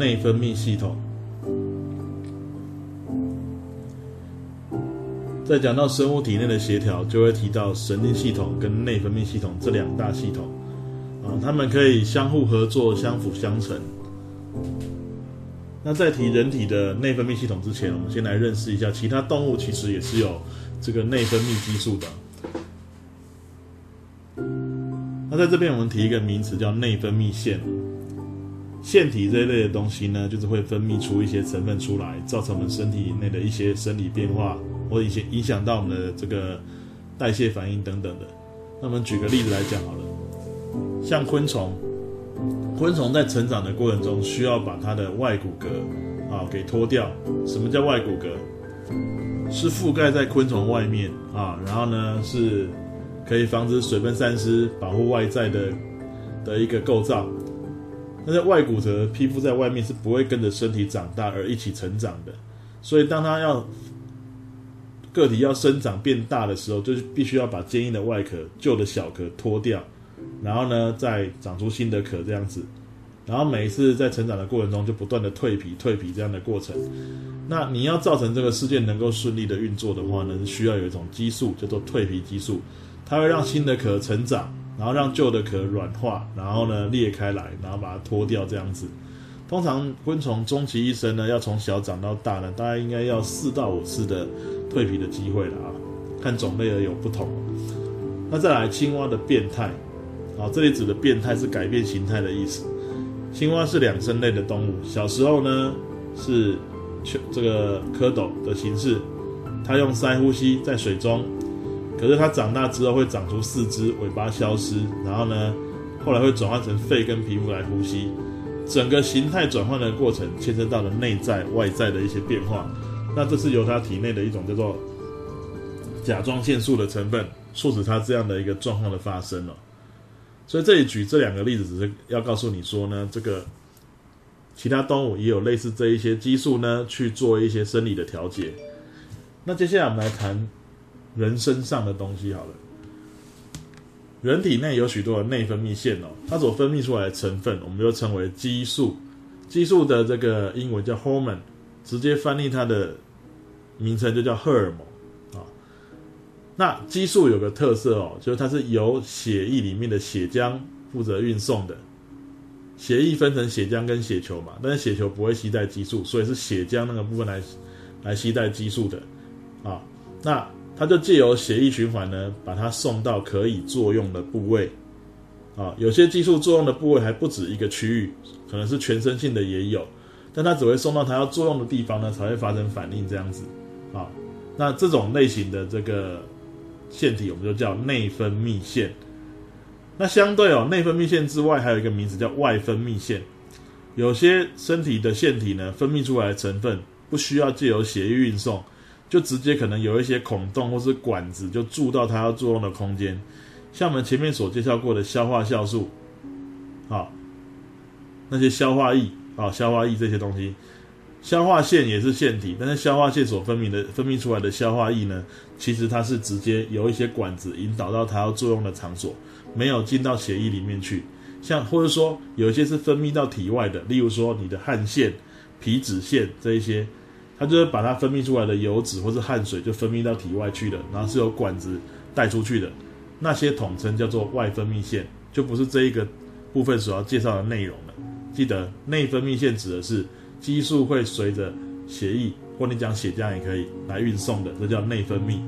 内分泌系统。在讲到生物体内的协调，就会提到神经系统跟内分泌系统这两大系统啊，它们可以相互合作、相辅相成。那在提人体的内分泌系统之前，我们先来认识一下其他动物，其实也是有这个内分泌激素的。那在这边，我们提一个名词叫内分泌腺。腺体这一类的东西呢，就是会分泌出一些成分出来，造成我们身体内的一些生理变化，或者一些影响到我们的这个代谢反应等等的。那我们举个例子来讲好了，像昆虫，昆虫在成长的过程中，需要把它的外骨骼啊给脱掉。什么叫外骨骼？是覆盖在昆虫外面啊，然后呢是可以防止水分散失，保护外在的的一个构造。那在外骨骼皮肤在外面是不会跟着身体长大而一起成长的，所以当它要个体要生长变大的时候，就是必须要把坚硬的外壳、旧的小壳脱掉，然后呢再长出新的壳这样子，然后每一次在成长的过程中就不断的蜕皮、蜕皮这样的过程。那你要造成这个事件能够顺利的运作的话呢，需要有一种激素叫做蜕皮激素，它会让新的壳成长。然后让旧的壳软化，然后呢裂开来，然后把它脱掉，这样子。通常昆虫终其一生呢，要从小长到大呢，大概应该要四到五次的蜕皮的机会了啊。看种类而有不同。那再来青蛙的变态，啊，这里指的变态是改变形态的意思。青蛙是两生类的动物，小时候呢是这个蝌蚪的形式，它用鳃呼吸在水中。可是它长大之后会长出四肢，尾巴消失，然后呢，后来会转换成肺跟皮肤来呼吸，整个形态转换的过程牵涉到了内在外在的一些变化。那这是由它体内的一种叫做甲状腺素的成分促使它这样的一个状况的发生了。所以这里举这两个例子，只是要告诉你说呢，这个其他动物也有类似这一些激素呢，去做一些生理的调节。那接下来我们来谈。人身上的东西好了，人体内有许多的内分泌腺哦，它所分泌出来的成分，我们就称为激素。激素的这个英文叫 hormone，直接翻译它的名称就叫荷尔蒙啊。那激素有个特色哦，就是它是由血液里面的血浆负责运送的。血液分成血浆跟血球嘛，但是血球不会携带激素，所以是血浆那个部分来来携带激素的啊。那它就借由血液循环呢，把它送到可以作用的部位，啊，有些激素作用的部位还不止一个区域，可能是全身性的也有，但它只会送到它要作用的地方呢，才会发生反应这样子，啊，那这种类型的这个腺体，我们就叫内分泌腺。那相对哦，内分泌腺之外，还有一个名字叫外分泌腺。有些身体的腺体呢，分泌出来的成分不需要借由血液运送。就直接可能有一些孔洞或是管子，就注到它要作用的空间，像我们前面所介绍过的消化酵素，啊，那些消化液啊，消化液这些东西，消化腺也是腺体，但是消化腺所分泌的分泌出来的消化液呢，其实它是直接由一些管子引导到它要作用的场所，没有进到血液里面去，像或者说有一些是分泌到体外的，例如说你的汗腺、皮脂腺这一些。它就是把它分泌出来的油脂或是汗水就分泌到体外去了，然后是由管子带出去的，那些统称叫做外分泌腺，就不是这一个部分所要介绍的内容了。记得内分泌腺指的是激素会随着血液或你讲血浆也可以来运送的，这叫内分泌。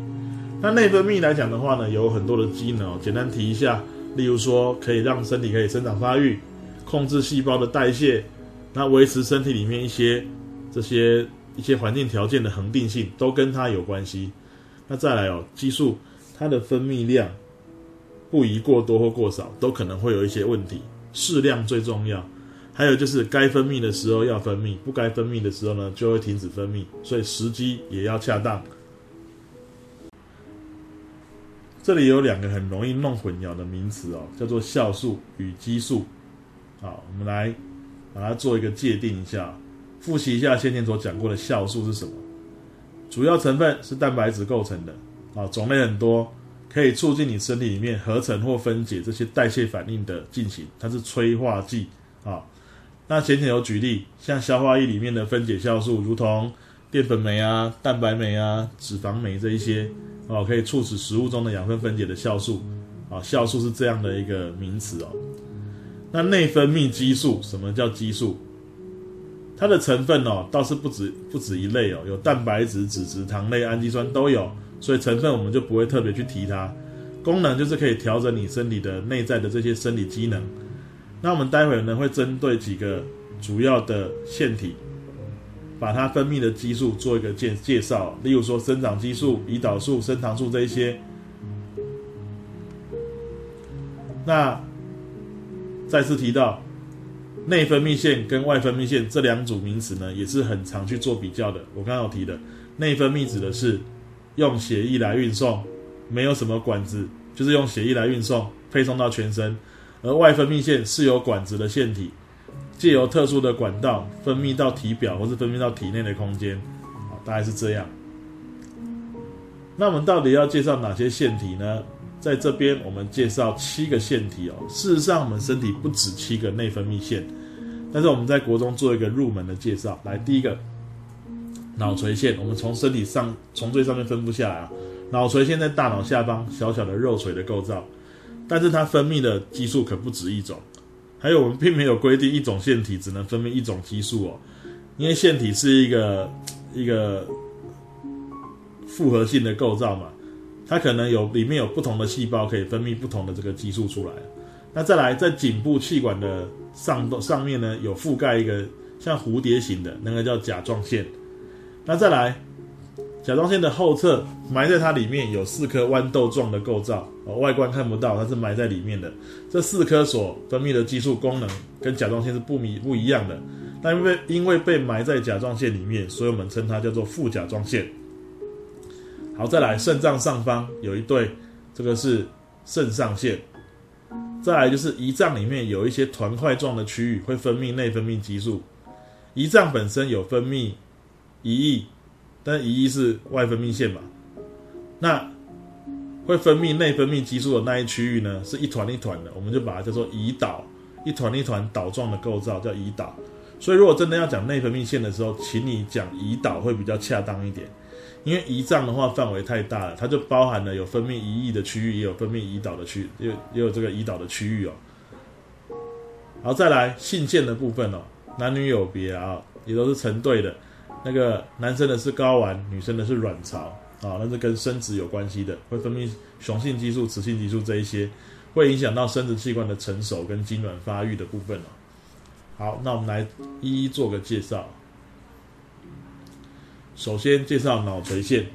那内分泌来讲的话呢，有很多的机能哦，简单提一下，例如说可以让身体可以生长发育，控制细胞的代谢，那维持身体里面一些这些。一些环境条件的恒定性都跟它有关系。那再来哦，激素它的分泌量不宜过多或过少，都可能会有一些问题。适量最重要。还有就是该分泌的时候要分泌，不该分泌的时候呢，就会停止分泌。所以时机也要恰当。这里有两个很容易弄混淆的名词哦，叫做酵素与激素。好，我们来把它做一个界定一下。复习一下先前所讲过的酵素是什么？主要成分是蛋白质构成的啊，种类很多，可以促进你身体里面合成或分解这些代谢反应的进行，它是催化剂啊。那先前有举例，像消化液里面的分解酵素，如同淀粉酶啊、蛋白酶啊、脂肪酶这一些哦，可以促使食物中的养分分解的酵素啊，酵素是这样的一个名词哦。那内分泌激素，什么叫激素？它的成分哦，倒是不止不止一类哦，有蛋白质、脂质、糖类、氨基酸都有，所以成分我们就不会特别去提它。功能就是可以调整你身体的内在的这些生理机能。那我们待会呢会针对几个主要的腺体，把它分泌的激素做一个介介绍，例如说生长激素、胰岛素、升糖素这一些。那再次提到内分泌腺跟外分泌腺这两组名词呢，也是很常去做比较的。我刚刚有提的，内分泌指的是用血液来运送。没有什么管子，就是用血液来运送，配送到全身；而外分泌腺是有管子的腺体，借由特殊的管道分泌到体表或是分泌到体内的空间，大概是这样。那我们到底要介绍哪些腺体呢？在这边我们介绍七个腺体哦。事实上，我们身体不止七个内分泌腺，但是我们在国中做一个入门的介绍。来，第一个脑垂腺，我们从身体上从最上面分布下来啊。脑垂腺在大脑下方小小的肉垂的构造，但是它分泌的激素可不止一种。还有，我们并没有规定一种腺体只能分泌一种激素哦，因为腺体是一个一个复合性的构造嘛，它可能有里面有不同的细胞可以分泌不同的这个激素出来。那再来，在颈部气管的上上面呢，有覆盖一个像蝴蝶形的那个叫甲状腺。那再来。甲状腺的后侧埋在它里面有四颗豌豆状的构造，哦，外观看不到，它是埋在里面的。这四颗所分泌的激素功能跟甲状腺是不米不一样的。那因为因为被埋在甲状腺里面，所以我们称它叫做副甲状腺。好，再来肾脏上方有一对，这个是肾上腺。再来就是胰脏里面有一些团块状的区域会分泌内分泌激素。胰脏本身有分泌胰液。但胰液是外分泌腺嘛，那会分泌内分泌激素的那一区域呢，是一团一团的，我们就把它叫做胰岛，一团一团岛状的构造叫胰岛。所以如果真的要讲内分泌腺的时候，请你讲胰岛会比较恰当一点，因为胰脏的话范围太大了，它就包含了有分泌胰液的区域，也有分泌胰岛的区，也也有这个胰岛的区域哦。好，再来性腺的部分哦，男女有别啊，也都是成对的。那个男生的是睾丸，女生的是卵巢啊，那是跟生殖有关系的，会分泌雄性激素、雌性激素这一些，会影响到生殖器官的成熟跟精卵发育的部分哦。好，那我们来一一做个介绍。首先介绍脑垂腺，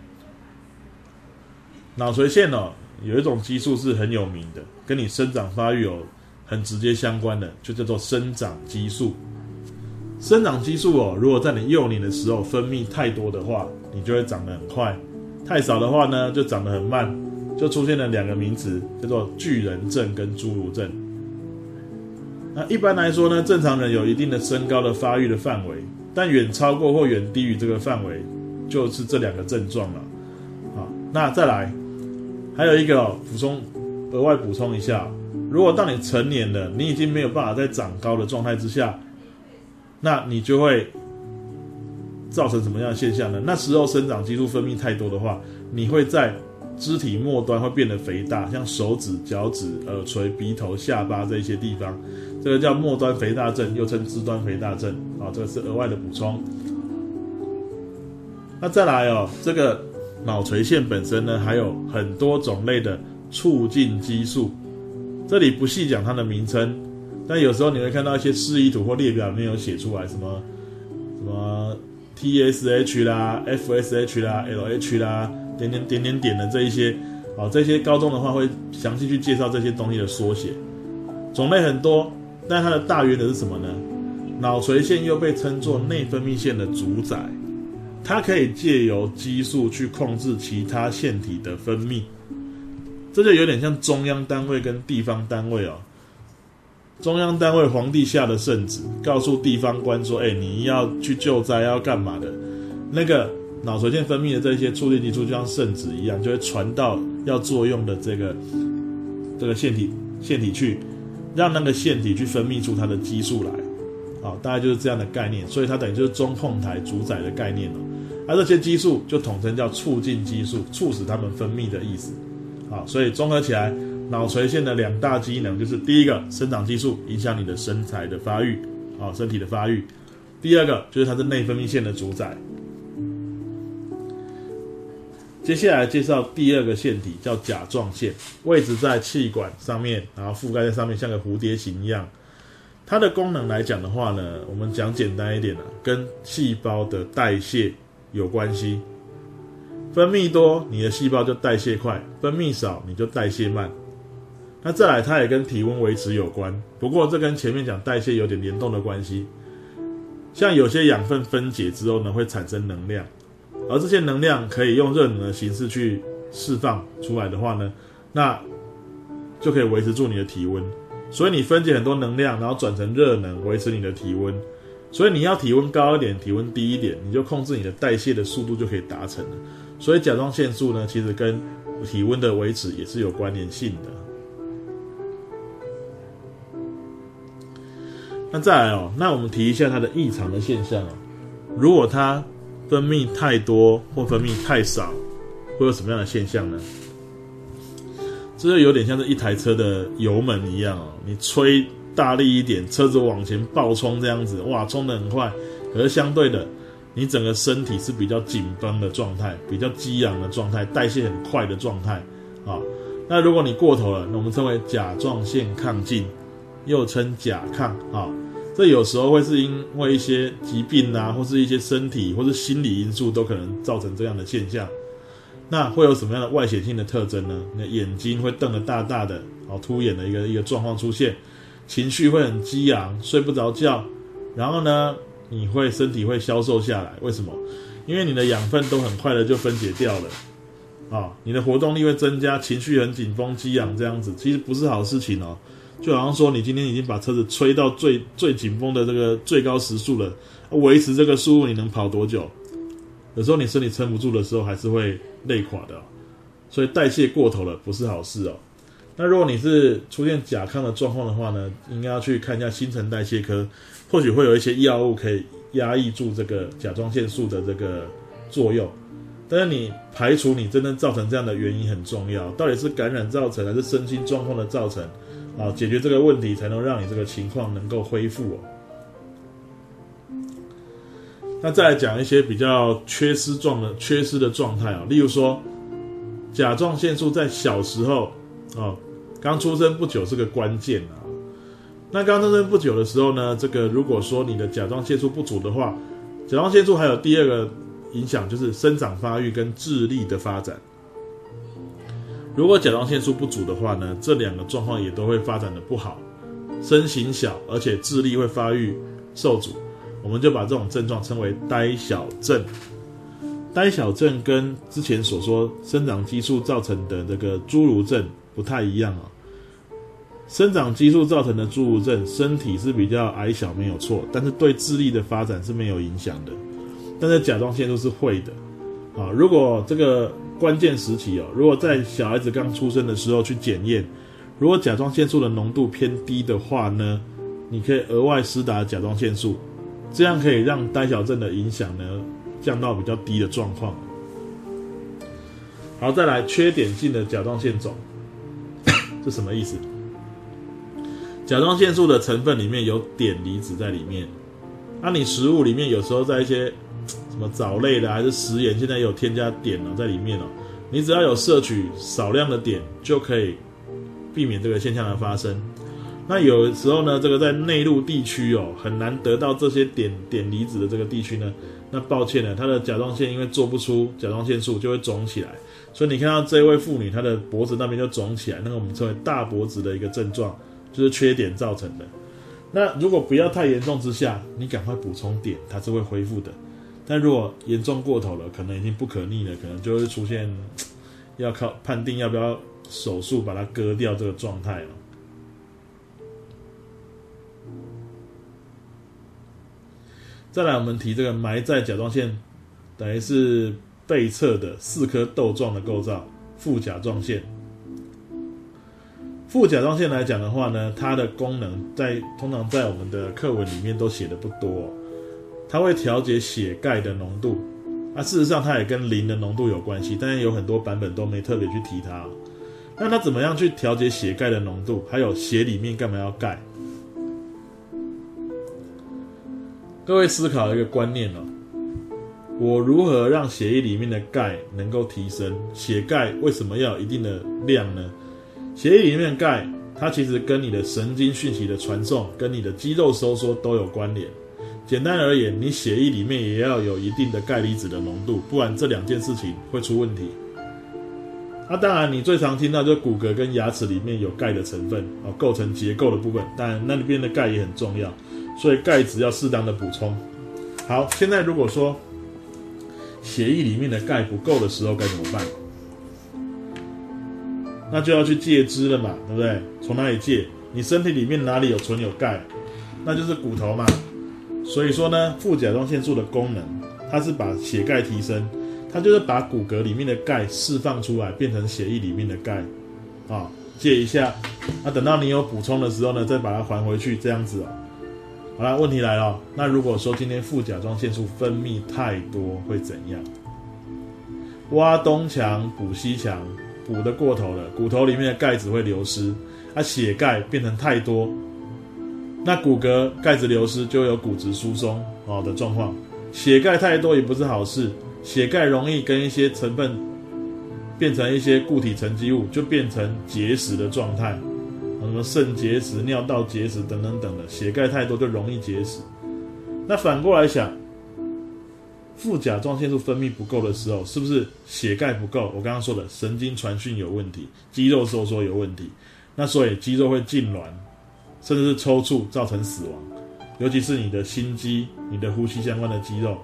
脑垂腺哦，有一种激素是很有名的，跟你生长发育有很直接相关的，就叫做生长激素。生长激素哦，如果在你幼年的时候分泌太多的话，你就会长得很快；太少的话呢，就长得很慢，就出现了两个名词，叫做巨人症跟侏儒症。那一般来说呢，正常人有一定的身高的发育的范围，但远超过或远低于这个范围，就是这两个症状了。好，那再来，还有一个哦，补充，额外补充一下，如果当你成年了，你已经没有办法再长高的状态之下。那你就会造成什么样的现象呢？那时候生长激素分泌太多的话，你会在肢体末端会变得肥大，像手指、脚趾、耳垂、鼻头、下巴这些地方，这个叫末端肥大症，又称肢端肥大症。啊，这个是额外的补充。那再来哦，这个脑垂腺本身呢，还有很多种类的促进激素，这里不细讲它的名称。但有时候你会看到一些示意图或列表里面有写出来什么什么 TSH 啦、FSH 啦、LH 啦，点点点点点的这一些，哦，这些高中的话会详细去介绍这些东西的缩写，种类很多，但它的大原则是什么呢？脑垂腺又被称作内分泌腺的主宰，它可以借由激素去控制其他腺体的分泌，这就有点像中央单位跟地方单位哦。中央单位皇帝下的圣旨，告诉地方官说：“哎，你要去救灾，要干嘛的？那个脑垂腺分泌的这些促进激素，就像圣旨一样，就会传到要作用的这个这个腺体腺体去，让那个腺体去分泌出它的激素来。啊，大概就是这样的概念。所以它等于就是中控台主宰的概念了。而这些激素就统称叫促进激素，促使它们分泌的意思。啊，所以综合起来，脑垂腺的两大机能就是第一个，生长激素影响你的身材的发育，啊，身体的发育；第二个就是它是内分泌腺的主宰。接下来介绍第二个腺体，叫甲状腺，位置在气管上面，然后覆盖在上面，像个蝴蝶形一样。它的功能来讲的话呢，我们讲简单一点啊，跟细胞的代谢有关系。分泌多，你的细胞就代谢快；分泌少，你就代谢慢。那再来，它也跟体温维持有关。不过这跟前面讲代谢有点联动的关系。像有些养分分解之后呢，会产生能量。而这些能量可以用热能的形式去释放出来的话呢，那就可以维持住你的体温。所以你分解很多能量，然后转成热能，维持你的体温。所以你要体温高一点，体温低一点，你就控制你的代谢的速度就可以达成了。所以甲状腺素呢，其实跟体温的维持也是有关联性的。那再来哦，那我们提一下它的异常的现象哦，如果它分泌太多或分泌太少，会有什么样的现象呢？这就有点像是一台车的油门一样哦，你吹大力一点，车子往前爆冲这样子，哇，冲得很快。可是相对的，你整个身体是比较紧绷的状态，比较激昂的状态，代谢很快的状态啊。那如果你过头了，那我们称为甲状腺亢进，又称甲亢啊。这有时候会是因为一些疾病啊，或是一些身体或是心理因素，都可能造成这样的现象。那会有什么样的外显性的特征呢？那眼睛会瞪得大大的，好凸眼的一个一个状况出现，情绪会很激昂，睡不着觉。然后呢，你会身体会消瘦下来，为什么？因为你的养分都很快的就分解掉了，啊，你的活动力会增加，情绪很紧绷激昂这样子，其实不是好事情哦。就好像说，你今天已经把车子吹到最最紧绷的这个最高时速了，维持这个速度，你能跑多久？有时候你身体撑不住的时候，还是会累垮的。所以代谢过头了不是好事哦。那如果你是出现甲亢的状况的话呢，应该要去看一下新陈代谢科，或许会有一些药物可以压抑住这个甲状腺素的这个作用。但是你排除你真正造成这样的原因很重要，到底是感染造成还是身心状况的造成？啊，解决这个问题，才能让你这个情况能够恢复哦。那再来讲一些比较缺失状的缺失的状态啊，例如说，甲状腺素在小时候啊，刚出生不久是个关键啊。那刚出生不久的时候呢，这个如果说你的甲状腺素不足的话，甲状腺素还有第二个影响就是生长发育跟智力的发展。如果甲状腺素不足的话呢，这两个状况也都会发展的不好，身形小，而且智力会发育受阻，我们就把这种症状称为呆小症。呆小症跟之前所说生长激素造成的这个侏儒症不太一样啊、生长激素造成的侏儒症，身体是比较矮小没有错，但是对智力的发展是没有影响的。但是甲状腺素是会的啊，如果这个。关键时期哦，如果在小孩子刚出生的时候去检验，如果甲状腺素的浓度偏低的话呢，你可以额外施打甲状腺素，这样可以让呆小症的影响呢降到比较低的状况。好，再来缺点性的甲状腺肿，这什么意思？甲状腺素的成分里面有碘离子在里面，那你食物里面有时候在一些。什么藻类的还是食盐，现在有添加碘哦，在里面哦。你只要有摄取少量的碘，就可以避免这个现象的发生。那有时候呢，这个在内陆地区哦，很难得到这些碘碘离子的这个地区呢，那抱歉了，它的甲状腺因为做不出甲状腺素，就会肿起来。所以你看到这位妇女，她的脖子那边就肿起来，那个我们称为大脖子的一个症状，就是缺碘造成的。那如果不要太严重之下，你赶快补充碘，它是会恢复的。但如果严重过头了，可能已经不可逆了，可能就会出现 要靠判定要不要手术把它割掉这个状态了。再来，我们提这个埋在甲状腺，等于是背侧的四颗豆状的构造——副甲状腺。副甲状腺来讲的话呢，它的功能在通常在我们的课文里面都写的不多，它会调节血钙的浓度。啊、事实上它也跟磷的浓度有关系，但是有很多版本都没特别去提它。那它怎么样去调节血钙的浓度？还有血里面干嘛要钙？各位思考一个观念哦，我如何让血液里面的钙能够提升？血钙为什么要有一定的量呢？血液里面的钙，它其实跟你的神经讯息的传送，跟你的肌肉收缩都有关联。简单而言，你血液里面也要有一定的钙离子的浓度，不然这两件事情会出问题。那、啊、当然，你最常听到就是骨骼跟牙齿里面有钙的成分啊，构成结构的部分。但，那里边的钙也很重要，所以钙质要适当的补充。好，现在如果说血液里面的钙不够的时候该怎么办？那就要去借支了嘛，对不对？从哪里借？你身体里面哪里有存有钙？那就是骨头嘛。所以说呢，副甲状腺素的功能，它是把血钙提升。它就是把骨骼里面的钙释放出来，变成血液里面的钙，啊、借一下，那等到你有补充的时候呢，再把它还回去，这样子哦。好了，问题来了，那如果说今天副甲状腺素分泌太多会怎样？挖东墙补西墙，补得过头了，骨头里面的钙质会流失，它、血钙变成太多，那骨骼钙质流失就有骨质疏松哦的状况，血钙太多也不是好事。血钙容易跟一些成分变成一些固体沉积物，就变成结石的状态，什么肾结石、尿道结石等等等的。血钙太多就容易结石。那反过来想，副甲状腺素分泌不够的时候，是不是血钙不够？我刚刚说的神经传讯有问题，肌肉收缩有问题，那所以肌肉会痉挛，甚至是抽搐，造成死亡。尤其是你的心肌、你的呼吸相关的肌肉。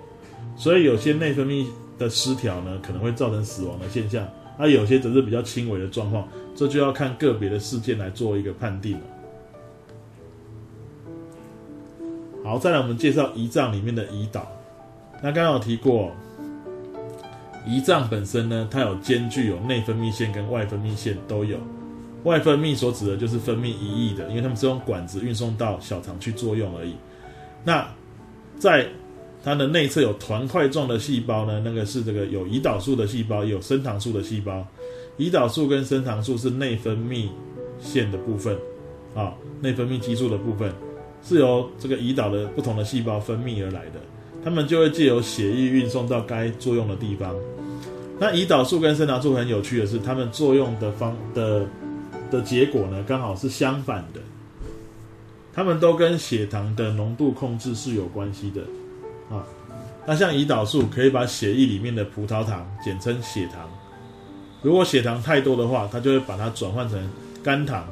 所以有些内分泌的失调呢，可能会造成死亡的现象，而有些则是比较轻微的状况，这就要看个别的事件来做一个判定了。好，再来我们介绍胰脏里面的胰岛。那刚刚有提过，胰脏本身呢，它有兼具有内分泌腺跟外分泌腺都有。外分泌所指的就是分泌胰液的，因为它们是用管子运送到小肠去作用而已。那在它的内侧有团块状的细胞呢，那个是这个有胰岛素的细胞，有升糖素的细胞。胰岛素跟升糖素是内分泌腺的部分，啊，内分泌激素的部分是由这个胰岛的不同的细胞分泌而来的，它们就会借由血液运送到该作用的地方。那胰岛素跟升糖素很有趣的是，它们作用的方的的结果呢，刚好是相反的，它们都跟血糖的浓度控制是有关系的。啊，那像胰岛素可以把血液里面的葡萄糖，简称血糖，如果血糖太多的话，它就会把它转换成肝糖。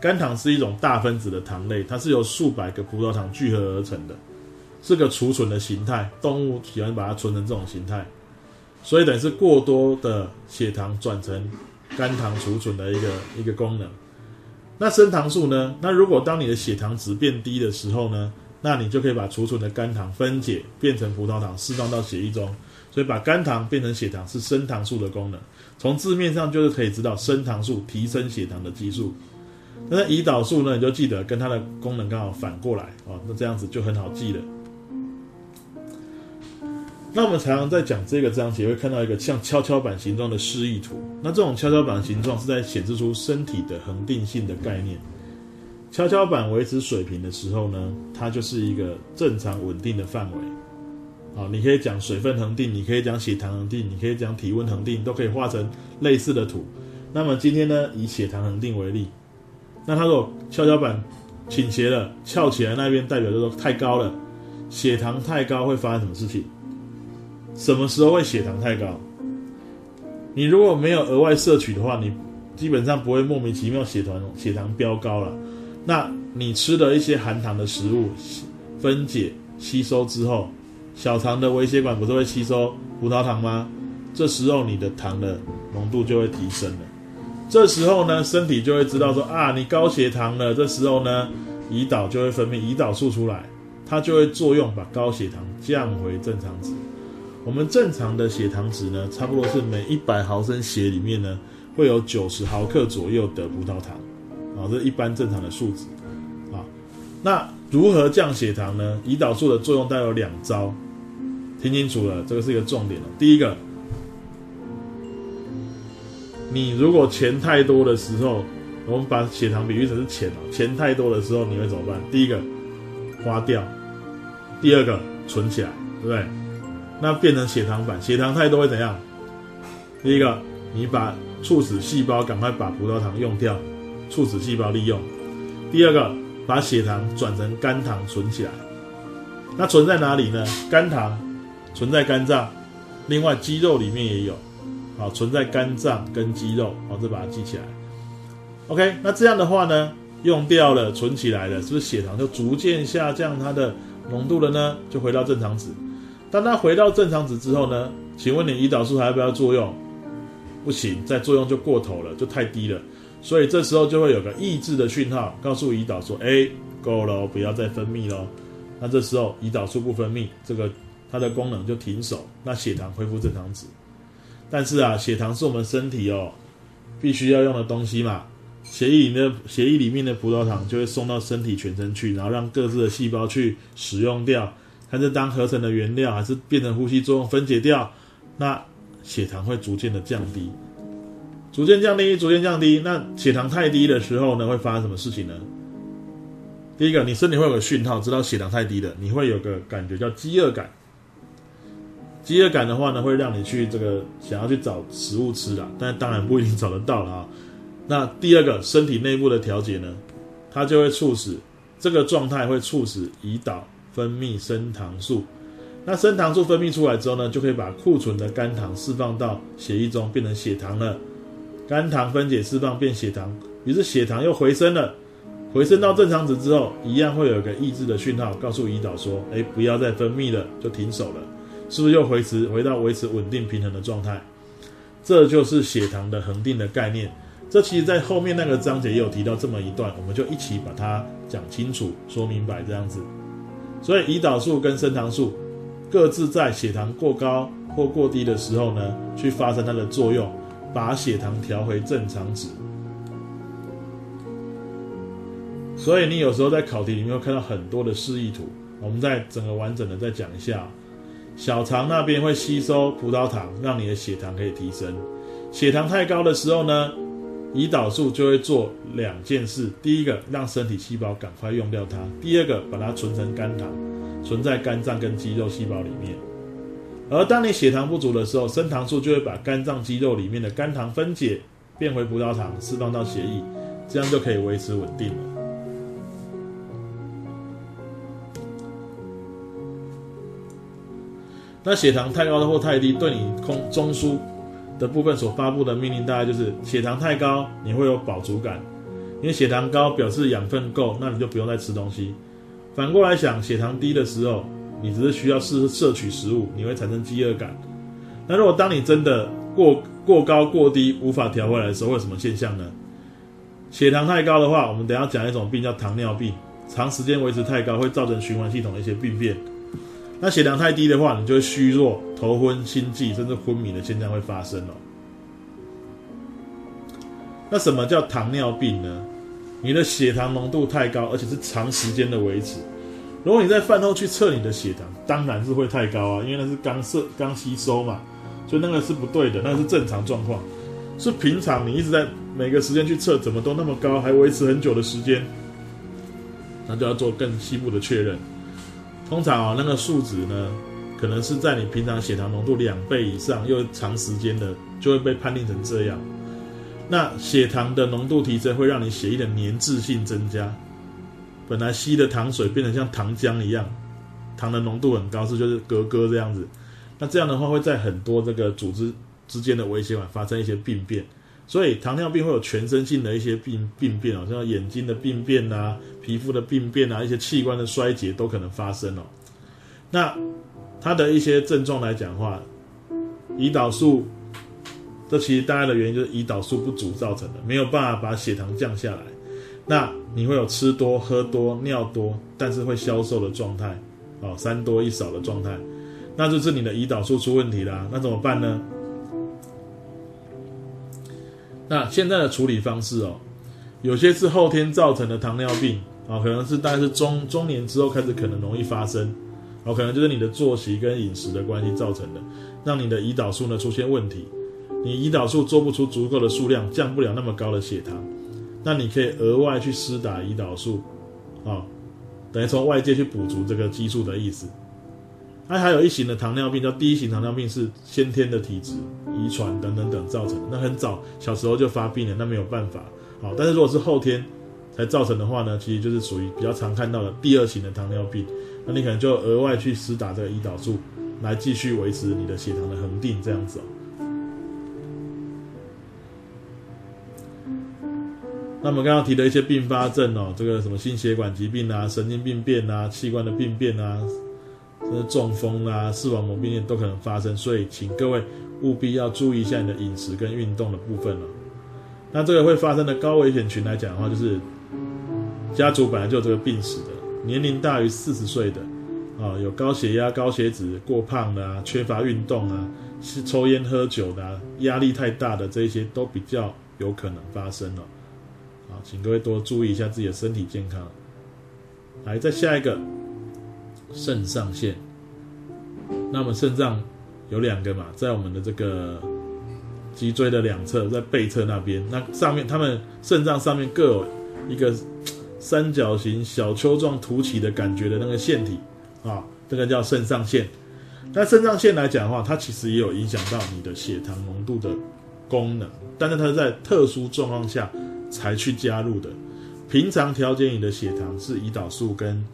肝糖是一种大分子的糖类，它是由数百个葡萄糖聚合而成的，是个储存的形态。动物喜欢把它存成这种形态，所以等于是过多的血糖转成肝糖储存的一个一个功能。那升糖素呢？那如果当你的血糖值变低的时候呢？那你就可以把储存的肝糖分解变成葡萄糖，释放到血液中。所以把肝糖变成血糖是升糖素的功能。从字面上就是可以知道升糖素提升血糖的激素。那胰岛素呢，你就记得跟它的功能刚好反过来哦。那这样子就很好记了。那我们常常在讲这个章节会看到一个像跷跷板形状的示意图。那这种跷跷板形状是在显示出身体的恒定性的概念。跷跷板维持水平的时候呢，它就是一个正常稳定的范围。好，你可以讲水分恒定，你可以讲血糖恒定，你可以讲体温恒定，都可以画成类似的图。那么今天呢，以血糖恒定为例，那它如果跷跷板倾斜了，翘起来那边代表就是说太高了，血糖太高会发生什么事情？什么时候会血糖太高？你如果没有额外摄取的话，你基本上不会莫名其妙血糖血糖飙高了。那你吃的一些含糖的食物分解吸收之后，小肠的微血管不是会吸收葡萄糖吗？这时候你的糖的浓度就会提升了。这时候呢，身体就会知道说啊，你高血糖了。这时候呢，胰岛就会分泌胰岛素出来，它就会作用把高血糖降回正常值。我们正常的血糖值呢，差不多是每一百毫升血里面呢，会有九十毫克左右的葡萄糖。啊，这一般正常的数值啊。那如何降血糖呢？胰岛素的作用大概有两招，听清楚了，这个是一个重点了。第一个，你如果钱太多的时候，我们把血糖比喻成是钱哦，钱太多的时候你会怎么办？第一个花掉，第二个存起来，对不对？那变成血糖板，血糖太多会怎样？第一个，你把促使细胞赶快把葡萄糖用掉，促使细胞利用；第二个，把血糖转成肝糖存起来。那存在哪里呢？肝糖存在肝脏，另外肌肉里面也有，好，存在肝脏跟肌肉，好，这把它记起来。OK，那这样的话呢，用掉了，存起来了，是不是血糖就逐渐下降它的浓度了呢？就回到正常值。当它回到正常值之后呢？请问你胰岛素还要不要作用？不行，再作用就过头了，就太低了。所以这时候就会有个抑制的讯号，告诉胰岛说：“哎，够了，不要再分泌了。”那这时候胰岛素不分泌，这个它的功能就停手，那血糖恢复正常值。但是啊，血糖是我们身体哦必须要用的东西嘛，血液里的血液里面的葡萄糖就会送到身体全身去，然后让各自的细胞去使用掉。还是当合成的原料，还是变成呼吸作用分解掉？那血糖会逐渐的降低，逐渐降低，逐渐降低。那血糖太低的时候呢，会发生什么事情呢？第一个，你身体会有个讯号，知道血糖太低了，你会有个感觉叫饥饿感。饥饿感的话呢，会让你去这个想要去找食物吃啦，但是当然不一定找得到了啊。那第二个，身体内部的调节呢，它就会促使这个状态会促使胰岛。分泌升糖素，那升糖素分泌出来之后呢，就可以把库存的肝糖释放到血液中，变成血糖了。肝糖分解释放变血糖，于是血糖又回升了，回升到正常值之后，一样会有一个抑制的讯号，告诉胰岛说：“哎，不要再分泌了，就停手了。”是不是又维持回到维持稳定平衡的状态？这就是血糖的恒定的概念。这其实在后面那个章节也有提到这么一段，我们就一起把它讲清楚、说明白，这样子。所以，胰岛素跟升糖素各自在血糖过高或过低的时候呢，去发生它的作用，把血糖调回正常值。所以，你有时候在考题里面会看到很多的示意图。我们再整个完整的再讲一下：小肠那边会吸收葡萄糖，让你的血糖可以提升。血糖太高的时候呢，胰岛素就会做两件事：第一个，让身体细胞赶快用掉它；第二个，把它存成肝糖，存在肝脏跟肌肉细胞里面。而当你血糖不足的时候，升糖素就会把肝脏肌肉里面的肝糖分解，变回葡萄糖，释放到血液，这样就可以维持稳定了。那血糖太高的或太低，对你空中枢。的部分所发布的命令大概就是血糖太高，你会有饱足感，因为血糖高表示养分够，那你就不用再吃东西。反过来想，血糖低的时候，你只是需要摄摄取食物，你会产生饥饿感。那如果当你真的过过高过低无法调回来的时候，会有什么现象呢？血糖太高的话，我们等下讲一种病叫糖尿病，长时间维持太高会造成循环系统的一些病变。那血糖太低的话，你就会虚弱、头昏、心悸，甚至昏迷的现象会发生哦。那什么叫糖尿病呢？你的血糖浓度太高，而且是长时间的维持。如果你在饭后去测你的血糖，当然是会太高啊，因为那是刚摄、刚吸收嘛，所以那个是不对的，那是正常状况。是平常你一直在每个时间去测，怎么都那么高，还维持很久的时间，那就要做更细部的确认。通常啊，那个数值呢，可能是在你平常血糖浓度两倍以上，又长时间的，就会被判定成这样。那血糖的浓度提升，会让你血液的粘滞性增加，本来稀的糖水变成像糖浆一样，糖的浓度很高，是就是格格这样子。那这样的话，会在很多这个组织之间的微血管发生一些病变。所以糖尿病会有全身性的一些病病变哦，像眼睛的病变啊、皮肤的病变啊、一些器官的衰竭都可能发生哦。那它的一些症状来讲的话，胰岛素，这其实大概的原因就是胰岛素不足造成的，没有办法把血糖降下来。那你会有吃多、喝多、尿多，但是会消瘦的状态，哦，三多一少的状态，那就是你的胰岛素出问题啦。那怎么办呢？那现在的处理方式哦，有些是后天造成的糖尿病啊，可能是大概是中中年之后开始可能容易发生，哦，可能就是你的作息跟饮食的关系造成的，让你的胰岛素呢出现问题，你胰岛素做不出足够的数量，降不了那么高的血糖，那你可以额外去施打胰岛素，啊，等于从外界去补足这个激素的意思。那还有一型的糖尿病叫第一型糖尿病，是先天的体质、遗传等等等造成的，那很早小时候就发病了，那没有办法。好，但是如果是后天才造成的话呢，其实就是属于比较常看到的第二型的糖尿病。那你可能就额外去施打这个胰岛素，来继续维持你的血糖的恒定，这样子哦。那么刚刚提的一些并发症哦，这个什么心血管疾病啊、神经病变啊、器官的病变啊、中风啊、视网膜病变都可能发生，所以请各位务必要注意一下你的饮食跟运动的部分了。那这个会发生的高危险群来讲的话，就是家族本来就有这个病史的，年龄大于四十岁的，啊，有高血压、高血脂、过胖的啊，缺乏运动啊，是抽烟喝酒的啊，压力太大的这一些都比较有可能发生了，啊，请各位多注意一下自己的身体健康。来，再下一个，肾上腺。那么肾脏有两个嘛，在我们的这个。脊椎的两侧，在背侧那边，那上面他们肾脏上面各有一个三角形小丘状凸起的感觉的那个腺体啊，这个叫肾上腺。那肾上腺来讲的话，它其实也有影响到你的血糖浓度的功能，但是它是在特殊状况下才去加入的。平常调节你的血糖是胰岛素跟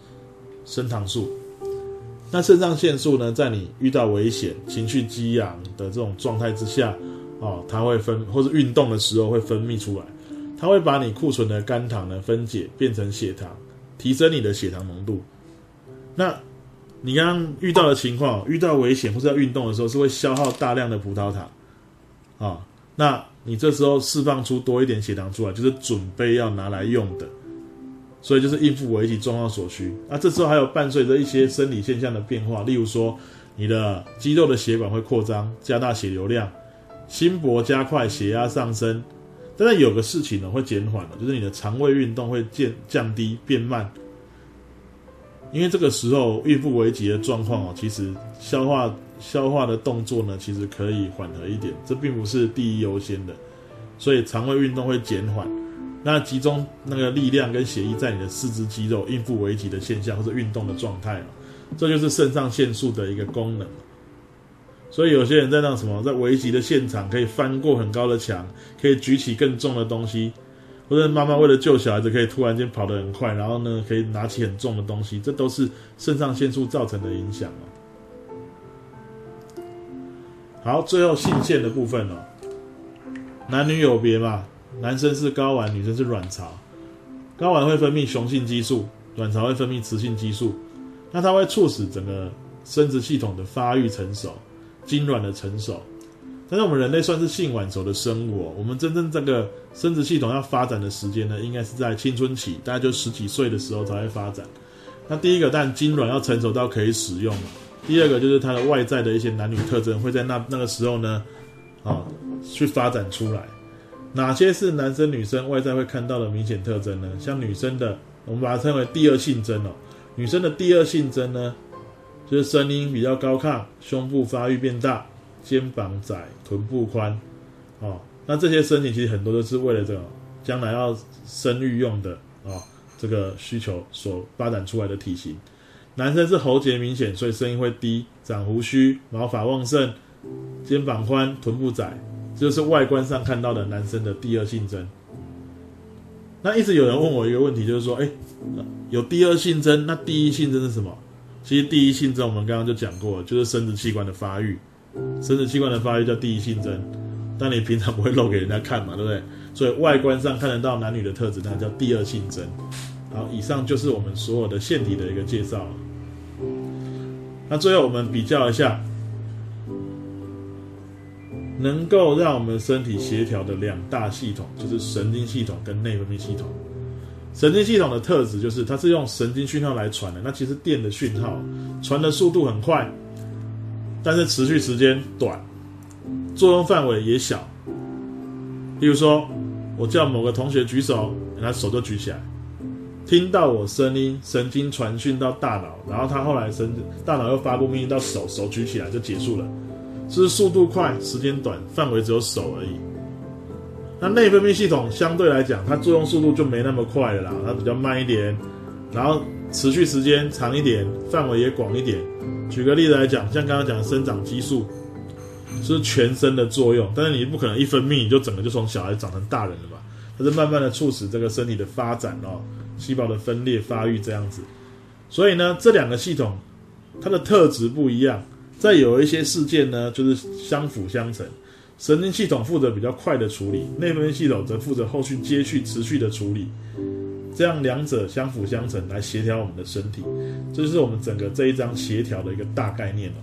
升糖素，那肾上腺素呢，在你遇到危险、情绪激昂的这种状态之下。哦，它会分，或是运动的时候会分泌出来，它会把你库存的肝糖呢分解变成血糖，提升你的血糖浓度。那你刚刚遇到的情况，遇到危险或是要运动的时候，是会消耗大量的葡萄糖。啊、那你这时候释放出多一点血糖出来，就是准备要拿来用的，所以就是应付危急状况所需。那这时候还有伴随着一些生理现象的变化，例如说你的肌肉的血管会扩张，加大血流量。心搏加快，血压上升，但是有个事情呢会减缓了，就是你的肠胃运动会渐降低变慢，因为这个时候孕妇危急的状况哦，其实消化消化的动作呢其实可以缓和一点，这并不是第一优先的，所以肠胃运动会减缓，那集中那个力量跟血液在你的四肢肌肉，应付危急的现象或者运动的状态，这就是肾上腺素的一个功能。所以有些人在那什么，在危急的现场可以翻过很高的墙，可以举起更重的东西，或者妈妈为了救小孩子可以突然间跑得很快，然后呢可以拿起很重的东西，这都是肾上腺素造成的影响哦。好，最后性腺的部分哦，男女有别嘛，男生是睾丸，女生是卵巢。睾丸会分泌雄性激素，卵巢会分泌雌性激素，那它会促使整个生殖系统的发育成熟。精卵的成熟，但是我们人类算是性晚熟的生物哦。我们真正这个生殖系统要发展的时间呢，应该是在青春期，大概就十几岁的时候才会发展。那第一个，但精卵要成熟到可以使用嘛。第二个就是它的外在的一些男女特征会在那那个时候呢，啊，去发展出来。哪些是男生女生外在会看到的明显特征呢？像女生的，我们把它称为第二性征哦。女生的第二性征呢？就是声音比较高亢，胸部发育变大，肩膀窄，臀部宽，哦，那这些身体其实很多都是为了这个将来要生育用的啊、哦，这个需求所发展出来的体型。男生是喉结明显，所以声音会低，长胡须，毛发旺盛，肩膀宽，臀部窄，就是外观上看到的男生的第二性征。那一直有人问我一个问题，就是说，哎，有第二性征，那第一性征是什么？其实第一性征我们刚刚就讲过了，就是生殖器官的发育，生殖器官的发育叫第一性征，但你平常不会露给人家看嘛，对不对？所以外观上看得到男女的特质，那叫第二性征。好，以上就是我们所有的腺体的一个介绍。那最后我们比较一下，能够让我们身体协调的两大系统，就是神经系统跟内分泌系统。神经系统的特质就是它是用神经讯号来传的，那其实电的讯号传的速度很快，但是持续时间短，作用范围也小。例如说，我叫某个同学举手，他手就举起来，听到我声音，神经传讯到大脑，然后他后来神大脑又发布命令到手，手举起来就结束了。是速度快，时间短，范围只有手而已。那内分泌系统相对来讲，它作用速度就没那么快了啦，它比较慢一点，然后持续时间长一点，范围也广一点。举个例子来讲，像刚刚讲的生长激素，是全身的作用，但是你不可能一分泌你就整个就从小孩长成大人了吧？它是慢慢的促使这个身体的发展哦，细胞的分裂发育这样子。所以呢，这两个系统它的特质不一样。再有一些事件呢，就是相辅相成，神经系统负责比较快的处理，内分泌系统则负责后续接续持续的处理，这样两者相辅相成来协调我们的身体，这就是我们整个这一章协调的一个大概念哦。